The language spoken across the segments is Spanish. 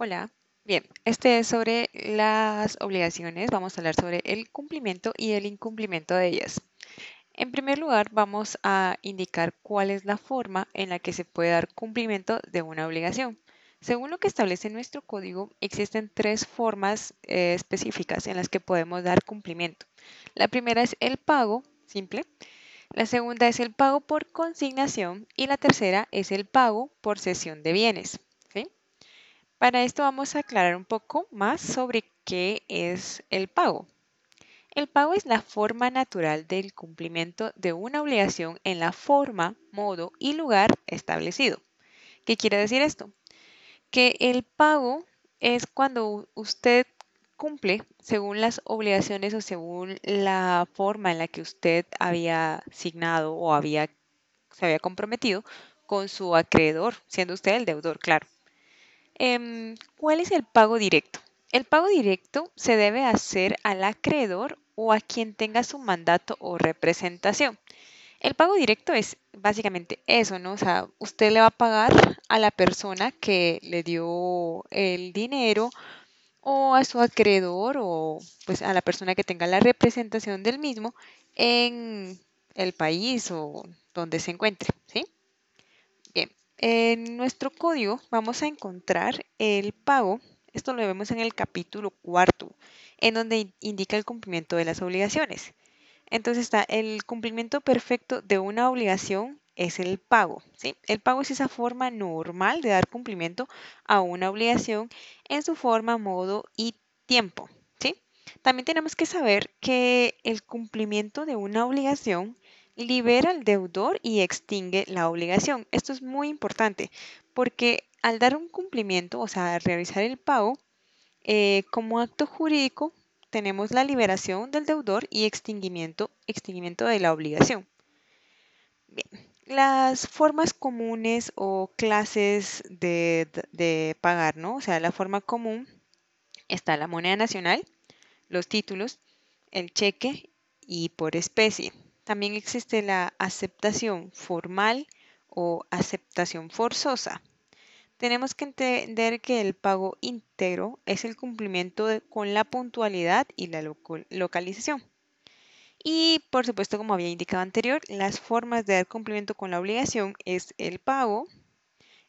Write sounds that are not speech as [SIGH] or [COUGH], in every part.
Hola, bien, este es sobre las obligaciones. Vamos a hablar sobre el cumplimiento y el incumplimiento de ellas. En primer lugar, vamos a indicar cuál es la forma en la que se puede dar cumplimiento de una obligación. Según lo que establece nuestro código, existen tres formas eh, específicas en las que podemos dar cumplimiento. La primera es el pago simple, la segunda es el pago por consignación y la tercera es el pago por cesión de bienes. Para esto vamos a aclarar un poco más sobre qué es el pago. El pago es la forma natural del cumplimiento de una obligación en la forma, modo y lugar establecido. ¿Qué quiere decir esto? Que el pago es cuando usted cumple según las obligaciones o según la forma en la que usted había asignado o había, se había comprometido con su acreedor, siendo usted el deudor, claro. Em, ¿Cuál es el pago directo? El pago directo se debe hacer al acreedor o a quien tenga su mandato o representación. El pago directo es básicamente eso, ¿no? O sea, usted le va a pagar a la persona que le dio el dinero o a su acreedor o pues a la persona que tenga la representación del mismo en el país o donde se encuentre, ¿sí? En nuestro código vamos a encontrar el pago, esto lo vemos en el capítulo cuarto, en donde indica el cumplimiento de las obligaciones. Entonces está el cumplimiento perfecto de una obligación es el pago. El pago es esa forma normal de dar cumplimiento a una obligación en su forma, modo y tiempo. También tenemos que saber que el cumplimiento de una obligación libera al deudor y extingue la obligación. Esto es muy importante porque al dar un cumplimiento, o sea, realizar el pago, eh, como acto jurídico tenemos la liberación del deudor y extinguimiento, extinguimiento de la obligación. Bien, las formas comunes o clases de, de pagar, ¿no? O sea, la forma común está la moneda nacional, los títulos, el cheque y por especie. También existe la aceptación formal o aceptación forzosa. Tenemos que entender que el pago íntegro es el cumplimiento con la puntualidad y la localización. Y por supuesto, como había indicado anterior, las formas de dar cumplimiento con la obligación es el pago,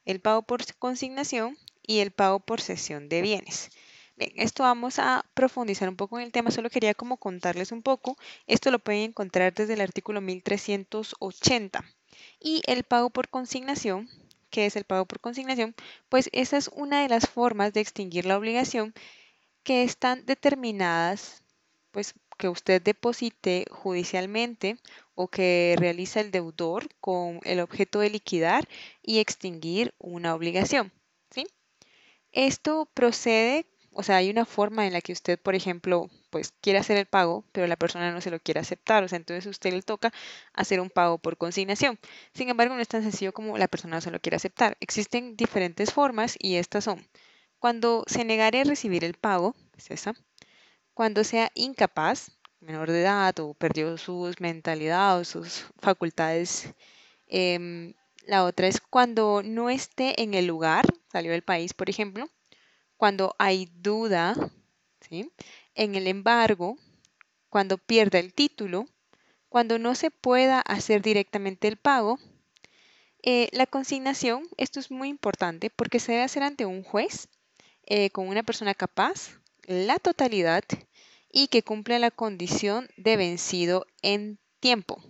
el pago por consignación y el pago por cesión de bienes. Bien, esto vamos a profundizar un poco en el tema, solo quería como contarles un poco. Esto lo pueden encontrar desde el artículo 1380. Y el pago por consignación, ¿qué es el pago por consignación? Pues esa es una de las formas de extinguir la obligación que están determinadas, pues que usted deposite judicialmente o que realiza el deudor con el objeto de liquidar y extinguir una obligación. ¿sí? Esto procede o sea, hay una forma en la que usted, por ejemplo, pues quiere hacer el pago, pero la persona no se lo quiere aceptar. O sea, entonces usted le toca hacer un pago por consignación. Sin embargo, no es tan sencillo como la persona no se lo quiere aceptar. Existen diferentes formas y estas son cuando se negare a recibir el pago, es esa. Cuando sea incapaz, menor de edad o perdió su mentalidad o sus facultades. Em, la otra es cuando no esté en el lugar, salió del país, por ejemplo cuando hay duda, en el embargo, cuando pierda el título, cuando no se pueda hacer directamente el pago. Eh, la consignación, esto es muy importante porque se debe hacer ante un juez eh, con una persona capaz, la totalidad y que cumple la condición de vencido en tiempo.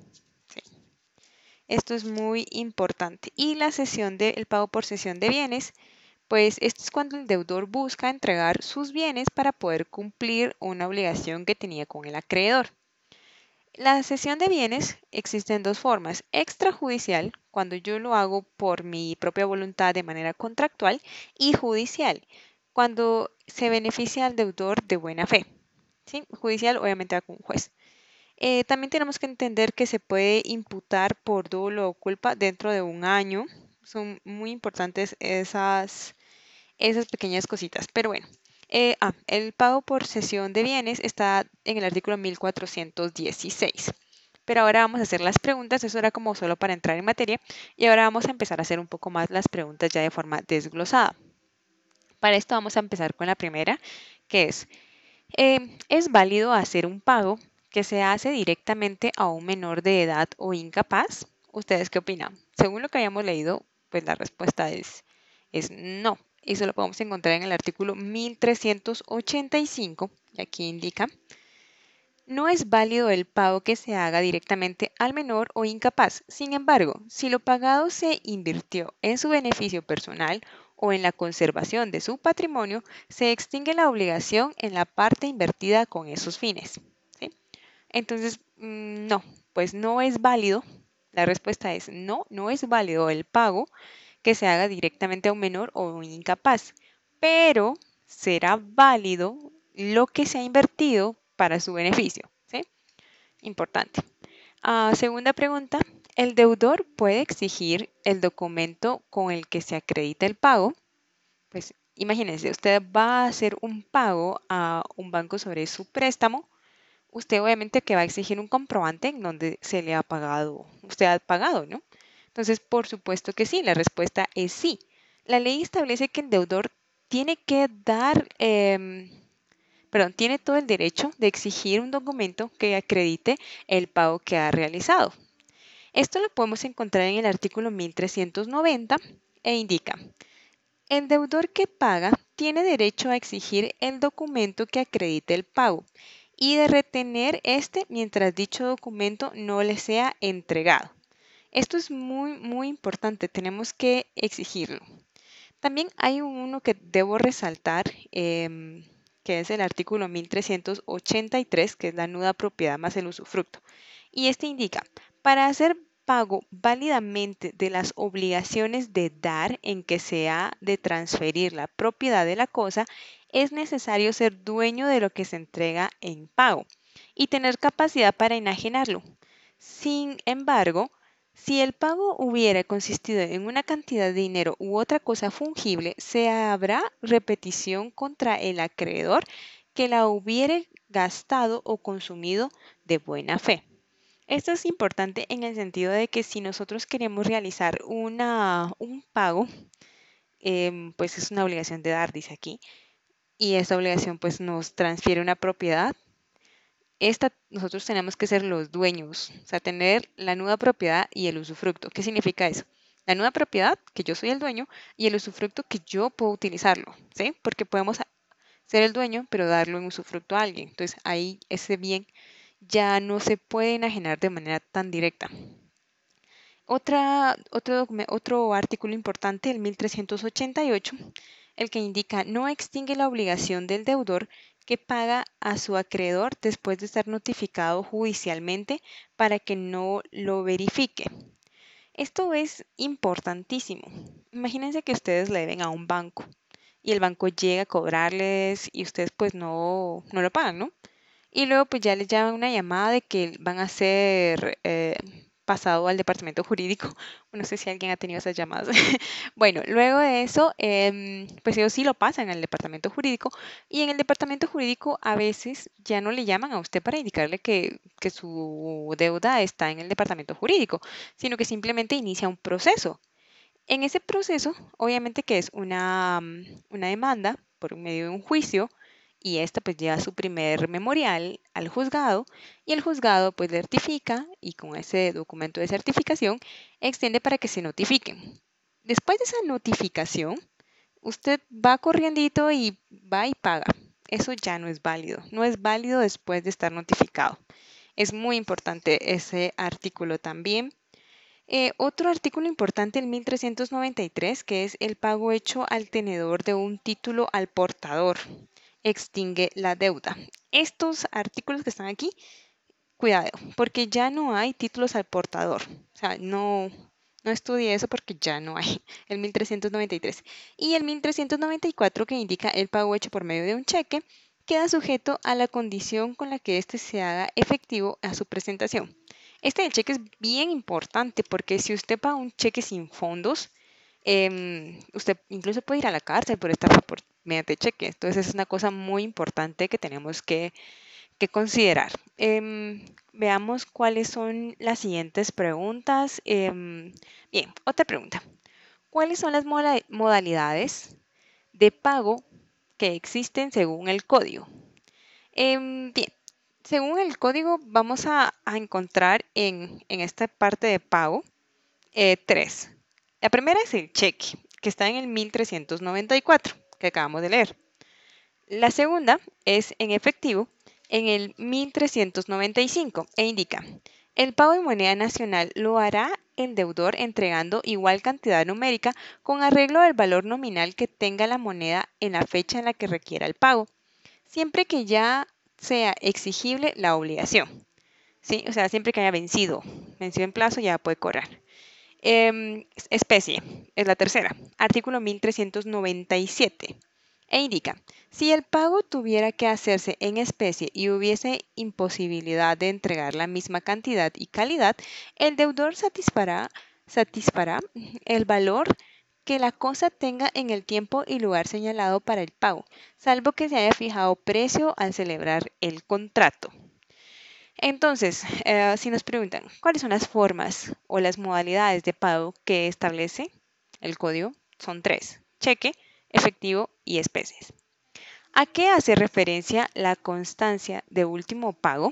Esto es muy importante. Y la sesión del pago por sesión de bienes pues esto es cuando el deudor busca entregar sus bienes para poder cumplir una obligación que tenía con el acreedor. La cesión de bienes existe en dos formas. Extrajudicial, cuando yo lo hago por mi propia voluntad de manera contractual, y judicial, cuando se beneficia al deudor de buena fe. Judicial obviamente con un juez. Eh, también tenemos que entender que se puede imputar por dolo o culpa dentro de un año. Son muy importantes esas esas pequeñas cositas. Pero bueno, eh, ah, el pago por cesión de bienes está en el artículo 1416. Pero ahora vamos a hacer las preguntas, eso era como solo para entrar en materia, y ahora vamos a empezar a hacer un poco más las preguntas ya de forma desglosada. Para esto vamos a empezar con la primera, que es, eh, ¿es válido hacer un pago que se hace directamente a un menor de edad o incapaz? ¿Ustedes qué opinan? Según lo que hayamos leído, pues la respuesta es, es no. Eso lo podemos encontrar en el artículo 1385, y aquí indica, no es válido el pago que se haga directamente al menor o incapaz. Sin embargo, si lo pagado se invirtió en su beneficio personal o en la conservación de su patrimonio, se extingue la obligación en la parte invertida con esos fines. Entonces, mm, no, pues no es válido. La respuesta es no, no es válido el pago que se haga directamente a un menor o un incapaz, pero será válido lo que se ha invertido para su beneficio. ¿sí? Importante. Ah, segunda pregunta, ¿el deudor puede exigir el documento con el que se acredita el pago? Pues imagínense, usted va a hacer un pago a un banco sobre su préstamo. Usted obviamente que va a exigir un comprobante en donde se le ha pagado, usted ha pagado, ¿no? Entonces, por supuesto que sí, la respuesta es sí. La ley establece que el deudor tiene que dar em, perdón, tiene todo el derecho de exigir un documento que acredite el pago que ha realizado. Esto lo podemos encontrar en el artículo 1390 e indica, el deudor que paga tiene derecho a exigir el documento que acredite el pago y de retener este mientras dicho documento no le sea entregado. Esto es muy, muy importante, tenemos que exigirlo. También hay uno que debo resaltar. Em, que es el artículo 1383, que es la nuda propiedad más el usufructo. Y este indica, para hacer pago válidamente de las obligaciones de dar en que se ha de transferir la propiedad de la cosa, es necesario ser dueño de lo que se entrega en pago y tener capacidad para enajenarlo. Sin embargo, si el pago hubiera consistido en una cantidad de dinero u otra cosa fungible, se habrá repetición contra el acreedor que la hubiere gastado o consumido de buena fe. Esto es importante en el sentido de que si nosotros queremos realizar una, un pago, em, pues es una obligación de dar, dice aquí, y esta obligación pues nos transfiere una propiedad, esta, nosotros tenemos que ser los dueños, o sea, tener la nuda propiedad y el usufructo. ¿Qué significa eso? La nuda propiedad, que yo soy el dueño, y el usufructo, que yo puedo utilizarlo, ¿sí? Porque podemos ser el dueño, pero darlo en usufructo a alguien. Entonces, ahí ese bien ya no se puede enajenar de manera tan directa. Otra, otro, otro artículo importante, el 1388, el que indica no extingue la obligación del deudor que paga a su acreedor después de estar notificado judicialmente para que no lo verifique. Esto es importantísimo. Imagínense que ustedes le deben a un banco y el banco llega a cobrarles y ustedes pues no, no lo pagan, ¿no? Y luego pues ya les llaman una llamada de que van a ser pasado al departamento jurídico. [LAUGHS] No sé si alguien ha tenido esas llamadas. [LAUGHS] bueno, luego de eso, em, pues ellos sí lo pasan al departamento jurídico y en el departamento jurídico a veces ya no le llaman a usted para indicarle que, que su deuda está en el departamento jurídico, sino que simplemente inicia un proceso. En ese proceso, obviamente que es una, una demanda por medio de un juicio, y esta pues lleva su primer memorial al juzgado y el juzgado pues certifica y con ese documento de certificación extiende para que se notifiquen. Después de esa notificación, usted va corriendo y va y paga. Eso ya no es válido. No es válido después de estar notificado. Es muy importante ese artículo también. Eh, otro artículo importante, el 1393, que es el pago hecho al tenedor de un título al portador extingue la deuda. Estos artículos que están aquí, cuidado, porque ya no hay títulos al portador. O sea, no, no estudie eso porque ya no hay. El 1393. Y el 1394 que indica el pago hecho por medio de un cheque queda sujeto a la condición con la que éste se haga efectivo a su presentación. Este cheque es bien importante porque si usted paga un cheque sin fondos, em, usted incluso puede ir a la cárcel por estar por, mediante cheque. Entonces es una cosa muy importante que tenemos que, considerar. Em, veamos cuáles son las siguientes preguntas. Em, bien, otra pregunta. ¿Cuáles son las modalidades de pago que existen según el código. Bien, según el código vamos a, encontrar en, esta parte de pago eh, tres. La primera es el cheque, que está en el 1394, que acabamos de leer. La segunda es en efectivo, en el 1395, e indica, el pago en moneda nacional lo hará el deudor entregando igual cantidad numérica con arreglo del valor nominal que tenga la moneda en la fecha en la que requiera el pago, siempre que ya sea exigible la obligación. ¿Sí? O sea, siempre que haya vencido, vencido en plazo, ya puede cobrar. Em, especie, es la tercera, artículo 1397, e indica, si el pago tuviera que hacerse en especie y hubiese imposibilidad de entregar la misma cantidad y calidad, el deudor satisfará, satisfará el valor que la cosa tenga en el tiempo y lugar señalado para el pago, salvo que se haya fijado precio al celebrar el contrato. Entonces, eh, si nos preguntan cuáles son las formas o las modalidades de pago que establece el código, son tres, cheque, efectivo y especies. ¿A qué hace referencia la constancia de último pago?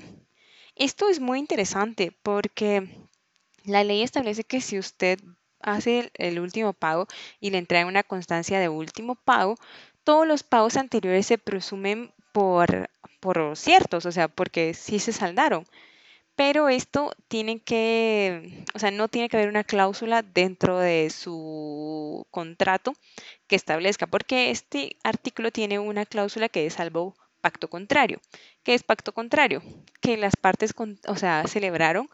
Esto es muy interesante porque la ley establece que si usted hace el, último pago y le entrega una constancia de último pago, todos los pagos anteriores se presumen por, ciertos, o sea, porque sí se saldaron. Pero esto tiene que, o sea, no tiene que haber una cláusula dentro de su contrato que establezca, porque este artículo tiene una cláusula que es salvo pacto contrario. ¿Qué es pacto contrario? Que las partes, o sea, celebraron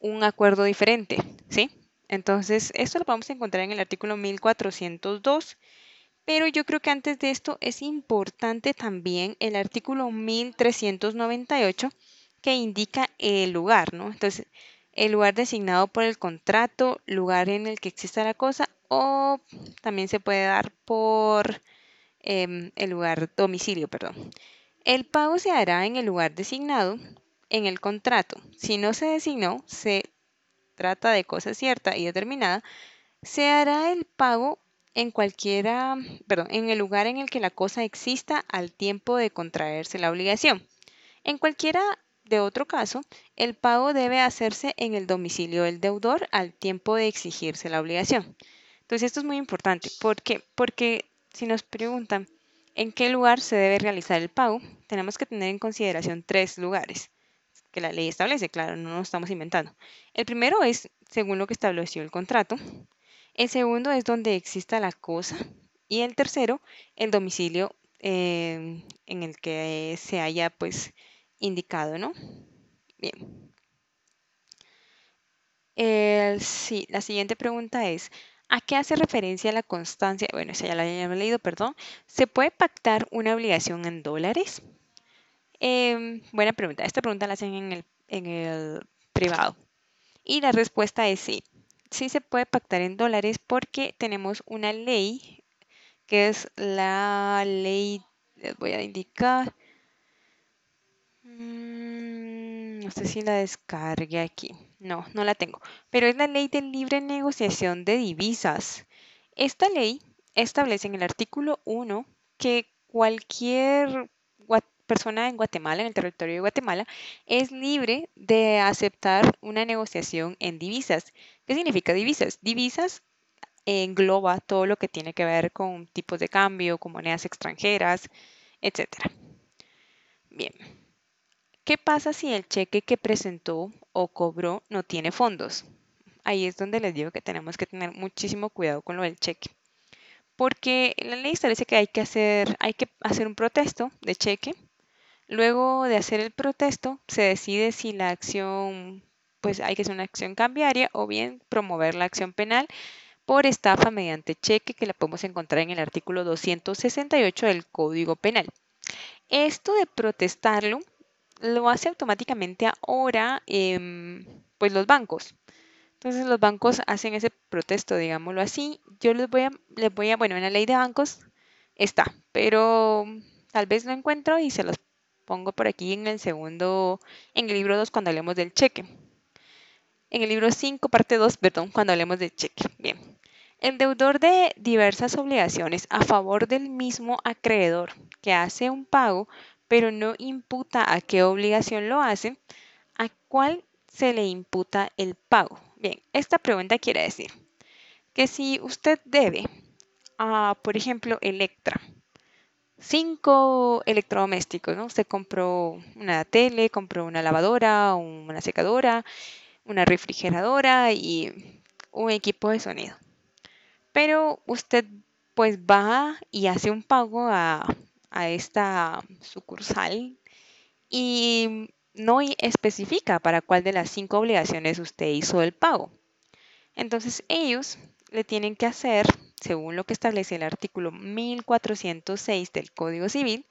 un acuerdo diferente, ¿sí? Entonces, esto lo vamos a encontrar en el artículo 1402, pero yo creo que antes de esto es importante también el artículo 1398 que indica el lugar, ¿no? Entonces, el lugar designado por el contrato, lugar en el que exista la cosa, o también se puede dar por em, el lugar domicilio, perdón. El pago se hará en el lugar designado en el contrato. Si no se designó, se trata de cosa cierta y determinada, se hará el pago en cualquiera, perdón, en el lugar en el que la cosa exista al tiempo de contraerse la obligación. En cualquiera de otro caso, el pago debe hacerse en el domicilio del deudor al tiempo de exigirse la obligación. Entonces, esto es muy importante. ¿Por qué? Porque si nos preguntan en qué lugar se debe realizar el pago, tenemos que tener en consideración tres lugares que la ley establece, claro, no nos estamos inventando. El primero es según lo que estableció el contrato. El segundo es donde exista la cosa. Y el tercero, el domicilio eh, en el que se haya pues indicado, ¿no? Bien. sí, la siguiente pregunta es, ¿a qué hace referencia la constancia? Bueno, esa ya la había leído, perdón. ¿Se puede pactar una obligación en dólares? Em, buena pregunta. Esta pregunta la hacen en el, en el privado. Y la respuesta es sí. Sí se puede pactar en dólares porque tenemos una ley que es la ley, les voy a indicar, mm, no sé si la descargué aquí, no, no la tengo, pero es la ley de libre negociación de divisas. Esta ley establece en el artículo 1 que cualquier persona en Guatemala, en el territorio de Guatemala, es libre de aceptar una negociación en divisas. ¿Qué significa divisas? Divisas engloba todo lo que tiene que ver con tipos de cambio, con monedas extranjeras, etc. Bien. ¿Qué pasa si el cheque que presentó o cobró no tiene fondos? Ahí es donde les digo que tenemos que tener muchísimo cuidado con lo del cheque. Porque la ley establece que hay que hacer, hay que hacer un protesto de cheque Luego de hacer el protesto, se decide si la acción, pues hay que hacer una acción cambiaria o bien promover la acción penal por estafa mediante cheque que la podemos encontrar en el artículo 268 del Código Penal. Esto de protestarlo lo hace automáticamente ahora em, pues los bancos. Entonces los bancos hacen ese protesto, digámoslo así. Yo les voy a, les voy a, bueno, en la ley de bancos está, pero tal vez lo encuentro y se los pongo por aquí en el segundo, en el libro 2 cuando hablemos del cheque. En el libro 5, parte 2, perdón, cuando hablemos del cheque. Bien. El deudor de diversas obligaciones a favor del mismo acreedor que hace un pago, pero no imputa a qué obligación lo hace, ¿a cuál se le imputa el pago? Bien, esta pregunta quiere decir que si usted debe a, por ejemplo, Electra, cinco electrodomésticos, ¿no? Usted compró una tele, compró una lavadora, una secadora, una refrigeradora y un equipo de sonido. Pero usted pues va y hace un pago a, a esta sucursal y no especifica para cuál de las cinco obligaciones usted hizo el pago. Entonces ellos le tienen que hacer, según lo que establece el artículo 1406 del Código Civil,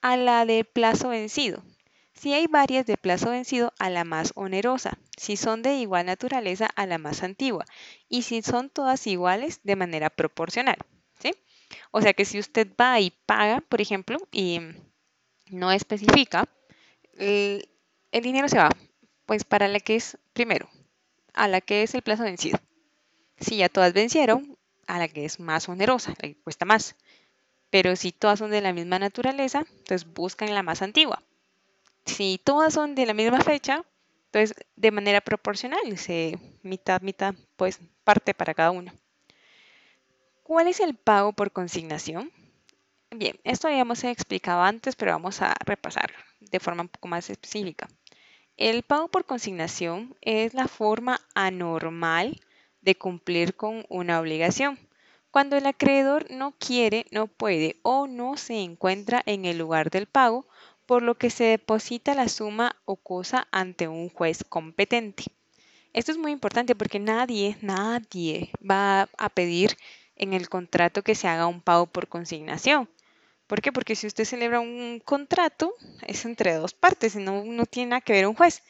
a la de plazo vencido. Si hay varias de plazo vencido, a la más onerosa. Si son de igual naturaleza, a la más antigua. Y si son todas iguales, de manera proporcional. ¿sí? O sea que si usted va y paga, por ejemplo, y no especifica, el, dinero se va, pues para la que es primero, a la que es el plazo vencido. Si ya todas vencieron, a la que es más onerosa, la que cuesta más. Pero si todas son de la misma naturaleza, entonces buscan la más antigua. Si todas son de la misma fecha, entonces de manera proporcional, se mitad, mitad, pues parte para cada uno. ¿Cuál es el pago por consignación? Bien, esto habíamos explicado antes, pero vamos a repasar de forma un poco más específica. El pago por consignación es la forma anormal de cumplir con una obligación. Cuando el acreedor no quiere, no puede o no se encuentra en el lugar del pago, por lo que se deposita la suma o cosa ante un juez competente. Esto es muy importante porque nadie, nadie va a pedir en el contrato que se haga un pago por consignación. ¿Por qué? Porque si usted celebra un contrato, es entre dos partes, no, no tiene nada que ver un juez.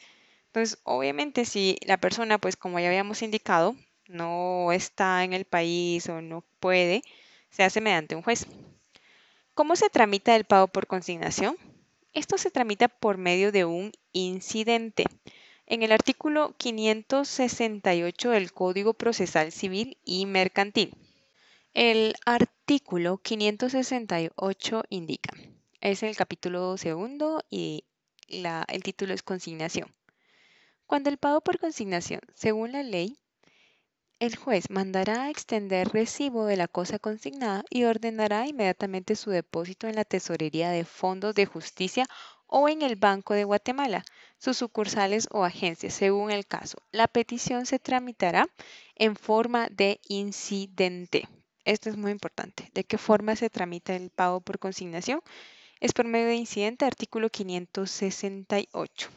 Entonces, obviamente, si la persona, pues como ya habíamos indicado, no está en el país o no puede, se hace mediante un juez. ¿Cómo se tramita el pago por consignación? Esto se tramita por medio de un incidente. En el artículo 568 del Código Procesal Civil y Mercantil. El artículo 568 indica, es el capítulo segundo y el título es consignación. Cuando el pago por consignación, según la ley, el juez mandará a extender recibo de la cosa consignada y ordenará inmediatamente su depósito en la Tesorería de Fondos de Justicia o en el Banco de Guatemala, sus sucursales o agencias, según el caso. La petición se tramitará en forma de incidente. Esto es muy importante. ¿De qué forma se tramita el pago por consignación? Es por medio de incidente, artículo 568.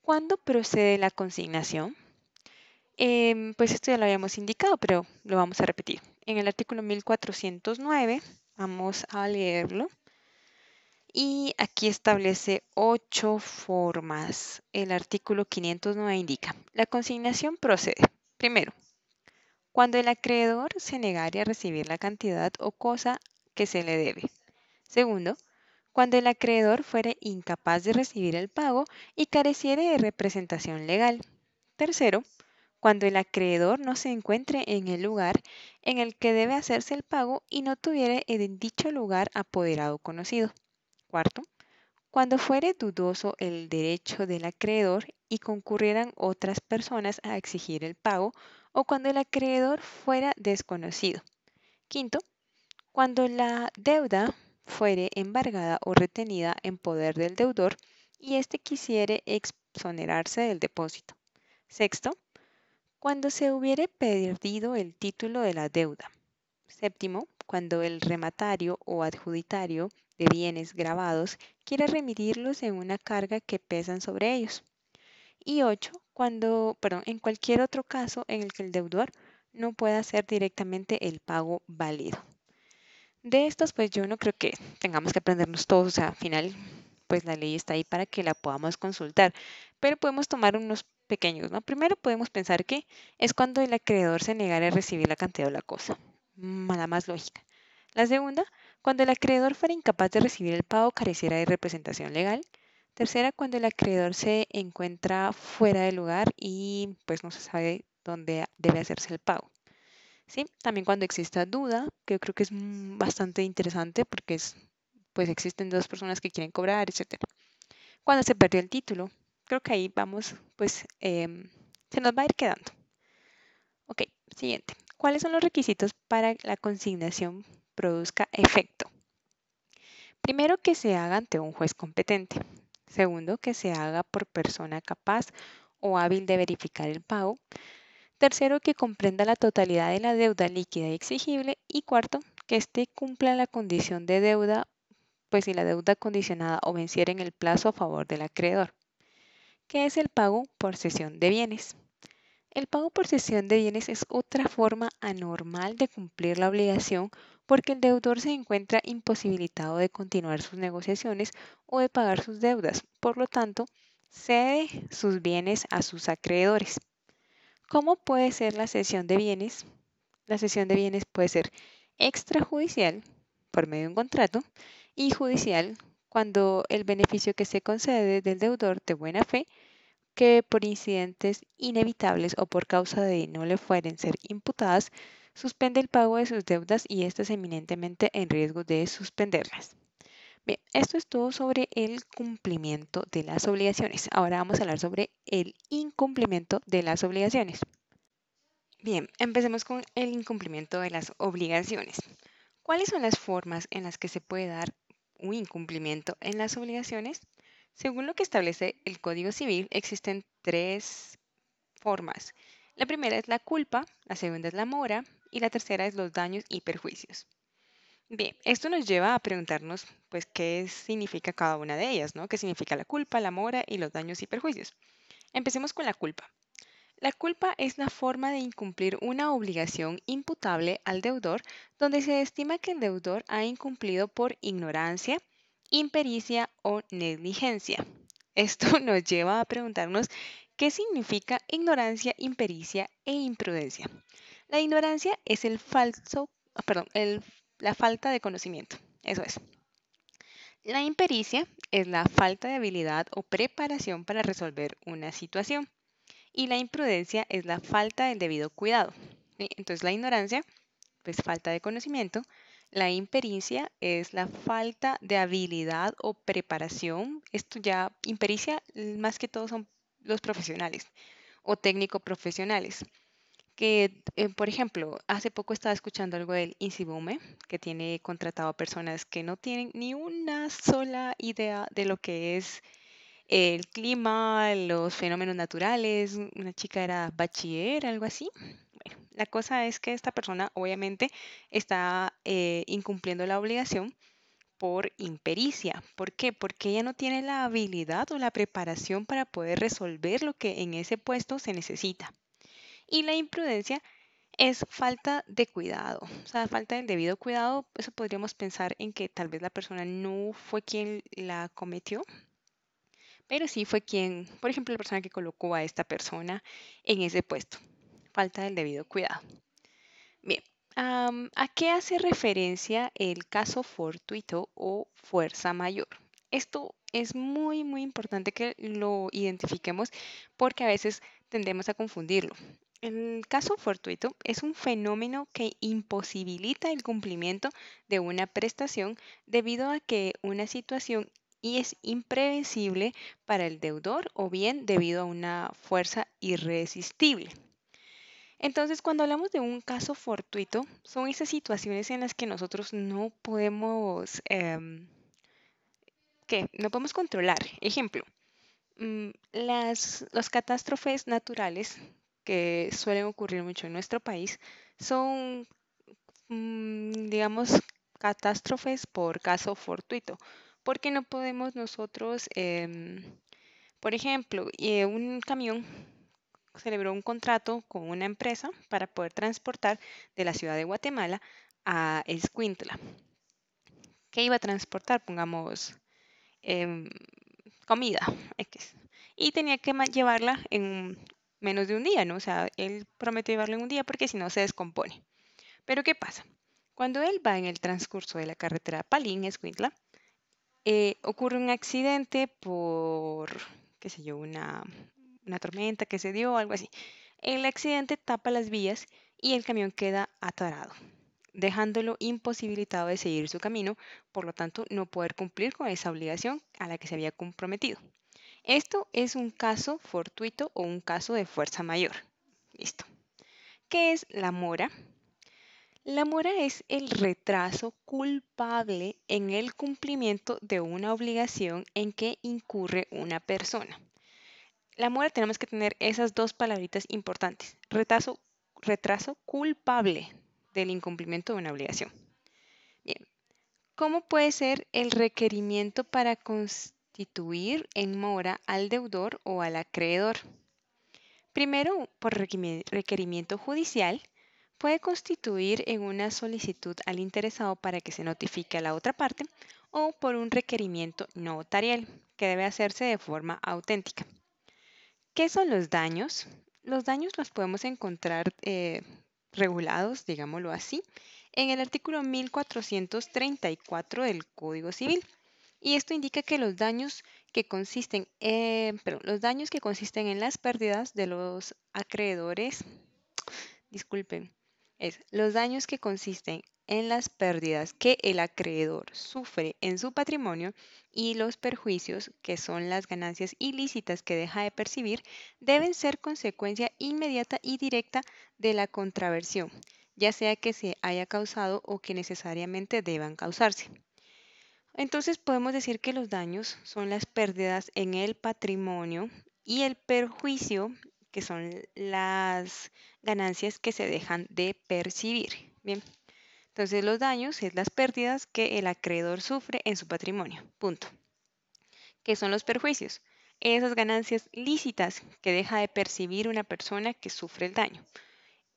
¿Cuándo procede la consignación? Em, pues esto ya lo habíamos indicado, pero lo vamos a repetir. En el artículo 1409, vamos a leerlo. Y aquí establece ocho formas. El artículo 509 indica, la consignación procede. Primero, cuando el acreedor se negare a recibir la cantidad o cosa que se le debe. Segundo, cuando el acreedor fuere incapaz de recibir el pago y careciere de representación legal. Tercero, cuando el acreedor no se encuentre en el lugar en el que debe hacerse el pago y no tuviere en dicho lugar apoderado conocido. Cuarto, cuando fuere dudoso el derecho del acreedor y concurrieran otras personas a exigir el pago o cuando el acreedor fuera desconocido. Quinto, cuando la deuda fuere embargada o retenida en poder del deudor y éste quisiere exonerarse del depósito. Sexto, cuando se hubiere perdido el título de la deuda. Séptimo, cuando el rematario o adjuditario de bienes grabados quiera remitirlos en una carga que pesan sobre ellos. Y ocho, cuando, perdón, en cualquier otro caso en el que el deudor no pueda hacer directamente el pago válido. De estos, pues yo no creo que tengamos que aprendernos todos, o sea, al final, pues la ley está ahí para que la podamos consultar, pero podemos tomar unos pequeños. Primero podemos pensar que es cuando el acreedor se negara a recibir la cantidad de la cosa. Nada más lógica. La segunda, cuando el acreedor fuera incapaz de recibir el pago careciera de representación legal. Tercera, cuando el acreedor se encuentra fuera del lugar y pues no se sabe dónde debe hacerse el pago. ¿sí? También cuando exista duda, que yo creo que es bastante interesante porque es, pues existen dos personas que quieren cobrar, etc. Cuando se perdió el título, creo que ahí vamos, pues em, se nos va a ir quedando. Ok, siguiente. ¿Cuáles son los requisitos para la consignación produzca efecto? Primero, que se haga ante un juez competente. Segundo, que se haga por persona capaz o hábil de verificar el pago. Tercero, que comprenda la totalidad de la deuda líquida y exigible. Y cuarto, que éste cumpla la condición de deuda, pues si la deuda condicionada o venciera en el plazo a favor del acreedor. ¿Qué es el pago por cesión de bienes? El pago por cesión de bienes es otra forma anormal de cumplir la obligación porque el deudor se encuentra imposibilitado de continuar sus negociaciones o de pagar sus deudas. Por lo tanto, cede sus bienes a sus acreedores. ¿Cómo puede ser la cesión de bienes? La cesión de bienes puede ser extrajudicial por medio de un contrato y judicial cuando el beneficio que se concede del deudor de buena fe que por incidentes inevitables o por causa de no le fueren ser imputadas, suspende el pago de sus deudas y es eminentemente en riesgo de suspenderlas. Bien, esto es todo sobre el cumplimiento de las obligaciones. Ahora vamos a hablar sobre el incumplimiento de las obligaciones. Bien, empecemos con el incumplimiento de las obligaciones. ¿Cuáles son las formas en las que se puede dar incumplimiento en las obligaciones? Según lo que establece el Código Civil, existen tres formas. La primera es la culpa, la segunda es la mora y la tercera es los daños y perjuicios. Bien, esto nos lleva a preguntarnos, pues, qué significa cada una de ellas, ¿no? ¿Qué significa la culpa, la mora y los daños y perjuicios? Empecemos con la culpa. La culpa es la forma de incumplir una obligación imputable al deudor donde se estima que el deudor ha incumplido por ignorancia, impericia o negligencia. Esto [LAUGHS] nos lleva a preguntarnos qué significa ignorancia, impericia e imprudencia. La ignorancia es el falso, el la falta de conocimiento. Eso es. La impericia es la falta de habilidad o preparación para resolver una situación. Y la imprudencia es la falta del debido cuidado. Entonces la ignorancia, pues falta de conocimiento. La impericia es la falta de habilidad o preparación. Esto ya, impericia más que todo son los profesionales o técnico profesionales que, eh, por ejemplo, hace poco estaba escuchando algo del INSIBUME, que tiene contratado a personas que no tienen ni una sola idea de lo que es el clima, los fenómenos naturales. Una chica era bachiller, algo así. La cosa es que esta persona obviamente está eh, incumpliendo la obligación por impericia. ¿Por qué? Porque ella no tiene la habilidad o la preparación para poder resolver lo que en ese puesto se necesita. Y la imprudencia es falta de cuidado, o sea, falta del debido cuidado. Eso podríamos pensar en que tal vez la persona no fue quien la cometió, pero sí fue quien, por ejemplo, la persona que colocó a esta persona en ese puesto. Falta del debido cuidado. Bien, ¿a qué hace referencia el caso fortuito o fuerza mayor? Esto es muy, muy importante que lo identifiquemos porque a veces tendemos a confundirlo. El caso fortuito es un fenómeno que imposibilita el cumplimiento de una prestación debido a que una situación es imprevisible para el deudor o bien debido a una fuerza irresistible. Entonces, cuando hablamos de un caso fortuito, son esas situaciones en las que nosotros no podemos, em, ¿qué? No podemos controlar. Ejemplo, mm, las, las catástrofes naturales que suelen ocurrir mucho en nuestro país son, mm, digamos, catástrofes por caso fortuito, porque no podemos nosotros, em, por ejemplo, eh, un camión celebró un contrato con una empresa para poder transportar de la ciudad de Guatemala a Escuintla. ¿Qué iba a transportar? Pongamos em, comida X. Y tenía que llevarla en menos de un día, ¿no? O sea, él prometió llevarlo en un día porque si no se descompone. Pero ¿qué pasa? Cuando él va en el transcurso de la carretera Palín, Escuintla, eh, ocurre un accidente por, qué sé yo, una, una tormenta que se dio, algo así. El accidente tapa las vías y el camión queda atorado, dejándolo imposibilitado de seguir su camino, por lo tanto no poder cumplir con esa obligación a la que se había comprometido. Esto es un caso fortuito o un caso de fuerza mayor. Listo. ¿Qué es la mora? La mora es el retraso culpable en el cumplimiento de una obligación en que incurre una persona. La mora tenemos que tener esas dos palabritas importantes. Retraso, retraso culpable del incumplimiento de una obligación. Bien, ¿cómo puede ser el requerimiento para constituir en mora al deudor o al acreedor? Primero, por requerimiento judicial puede constituir en una solicitud al interesado para que se notifique a la otra parte o por un requerimiento notarial que debe hacerse de forma auténtica. ¿Qué son los daños? Los daños los podemos encontrar eh, regulados, digámoslo así, en el artículo 1434 del Código Civil. Y esto indica que los daños que consisten, en, los daños que consisten en las pérdidas de los acreedores, disculpen, es los daños que consisten en las pérdidas que el acreedor sufre en su patrimonio y los perjuicios, que son las ganancias ilícitas que deja de percibir, deben ser consecuencia inmediata y directa de la contraversión, ya sea que se haya causado o que necesariamente deban causarse. Entonces podemos decir que los daños son las pérdidas en el patrimonio y el perjuicio que son las ganancias que se dejan de percibir. Bien, entonces los daños es las pérdidas que el acreedor sufre en su patrimonio. Punto. ¿Qué son los perjuicios? Esas ganancias lícitas que deja de percibir una persona que sufre el daño.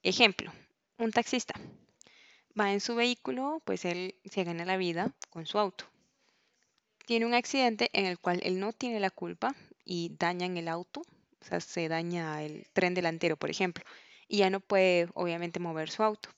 Ejemplo, un taxista va en su vehículo, pues él se gana la vida con su auto. Tiene un accidente en el cual él no tiene la culpa y dañan el auto, sea, se daña el tren delantero, por ejemplo, y ya no puede, obviamente, mover su auto.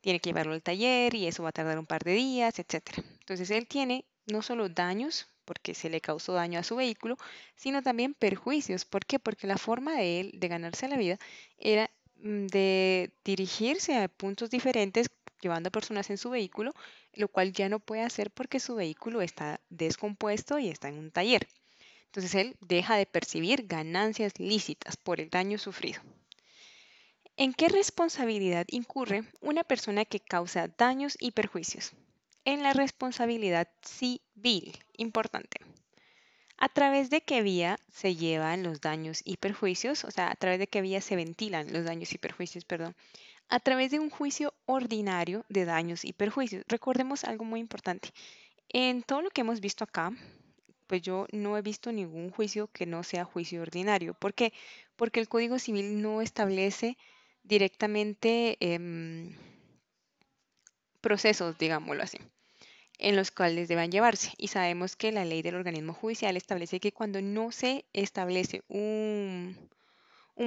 Tiene que llevarlo al taller y eso va a tardar un par de días, etc. Entonces, él tiene no solo daños, porque se le causó daño a su vehículo, sino también perjuicios. ¿Por qué? Porque la forma de él de ganarse la vida era mm, de dirigirse a puntos diferentes llevando personas en su vehículo, lo cual ya no puede hacer porque su vehículo está descompuesto y está en un taller. Entonces él deja de percibir ganancias lícitas por el daño sufrido. ¿En qué responsabilidad incurre una persona que causa daños y perjuicios? En la responsabilidad civil, importante. ¿A través de qué vía se llevan los daños y perjuicios? O sea, ¿a través de qué vía se ventilan los daños y perjuicios? Perdón. A través de un juicio ordinario de daños y perjuicios. Recordemos algo muy importante. En todo lo que hemos visto acá, pues yo no he visto ningún juicio que no sea juicio ordinario. ¿Por qué? Porque el Código Civil no establece directamente em, procesos, digámoslo así, en los cuales deban llevarse. Y sabemos que la ley del organismo judicial establece que cuando no se establece un,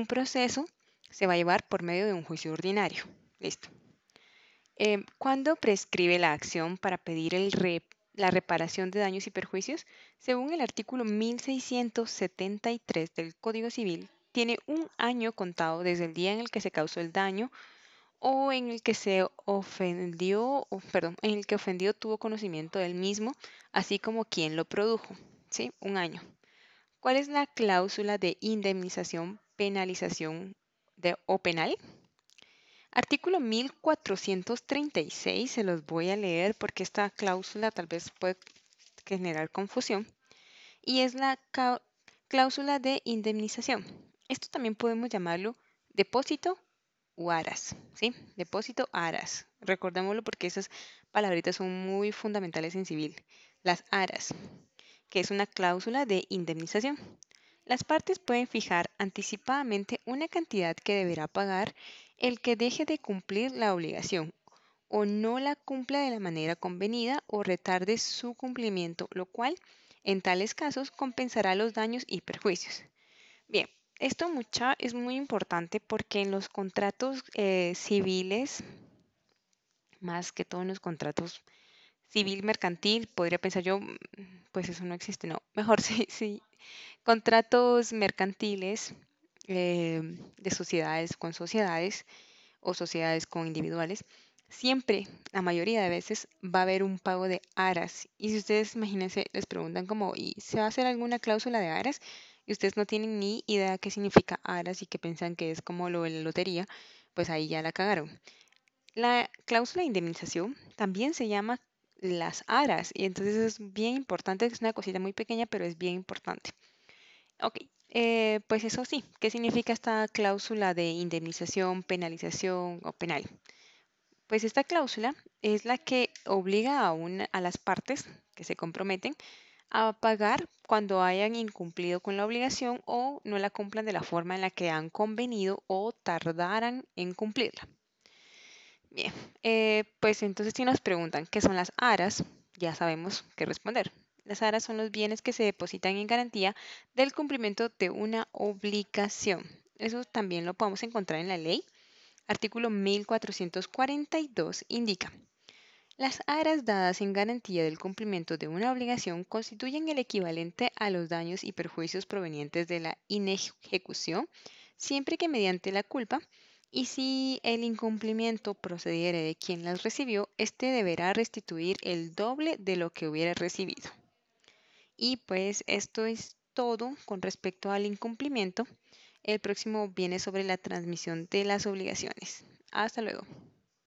proceso, se va a llevar por medio de un juicio ordinario. Listo. Em, ¿Cuándo prescribe la acción para pedir el rep la reparación de daños y perjuicios, según el artículo 1673 del Código Civil, tiene un año contado desde el día en el que se causó el daño o en el que se ofendió, o, perdón, en el que ofendido tuvo conocimiento del mismo, así como quien lo produjo, ¿sí? Un año. ¿Cuál es la cláusula de indemnización, penalización de, o penal? Artículo 1436, se los voy a leer porque esta cláusula tal vez puede generar confusión. Y es la cláusula de indemnización. Esto también podemos llamarlo depósito o aras, ¿sí? Depósito aras. Recordémoslo porque esas palabritas son muy fundamentales en civil. Las aras, que es una cláusula de indemnización. Las partes pueden fijar anticipadamente una cantidad que deberá pagar el que deje de cumplir la obligación o no la cumpla de la manera convenida o retarde su cumplimiento, lo cual en tales casos compensará los daños y perjuicios. Bien, esto mucha es muy importante porque en los contratos eh, civiles, más que todo en los contratos civil mercantil, podría pensar yo, mm, pues eso no existe, no, mejor [LAUGHS] sí, sí, contratos mercantiles eh, de sociedades con sociedades o sociedades con individuales, siempre, la mayoría de veces, va a haber un pago de aras. Y si ustedes, imagínense, les preguntan como, ¿y se va a hacer alguna cláusula de aras? Y ustedes no tienen ni idea qué significa aras y que piensan que es como lo de la lotería, pues ahí ya la cagaron. La cláusula de indemnización también se llama las aras y entonces es bien importante, es una cosita muy pequeña, pero es bien importante. Ok, eh, pues eso sí, ¿qué significa esta cláusula de indemnización, penalización o penal? Pues esta cláusula es la que obliga a, las partes que se comprometen a pagar cuando hayan incumplido con la obligación o no la cumplan de la forma en la que han convenido o tardaran en cumplirla. Bien, eh, pues entonces si nos preguntan qué son las aras, ya sabemos qué responder. Las aras son los bienes que se depositan en garantía del cumplimiento de una obligación. Eso también lo podemos encontrar en la ley Artículo 1442 indica, las aras dadas en garantía del cumplimiento de una obligación constituyen el equivalente a los daños y perjuicios provenientes de la inejecución, siempre que mediante la culpa, y si el incumplimiento procediere de quien las recibió, éste deberá restituir el doble de lo que hubiera recibido. Y pues esto es todo con respecto al incumplimiento. El próximo viene sobre la transmisión de las obligaciones. Hasta luego.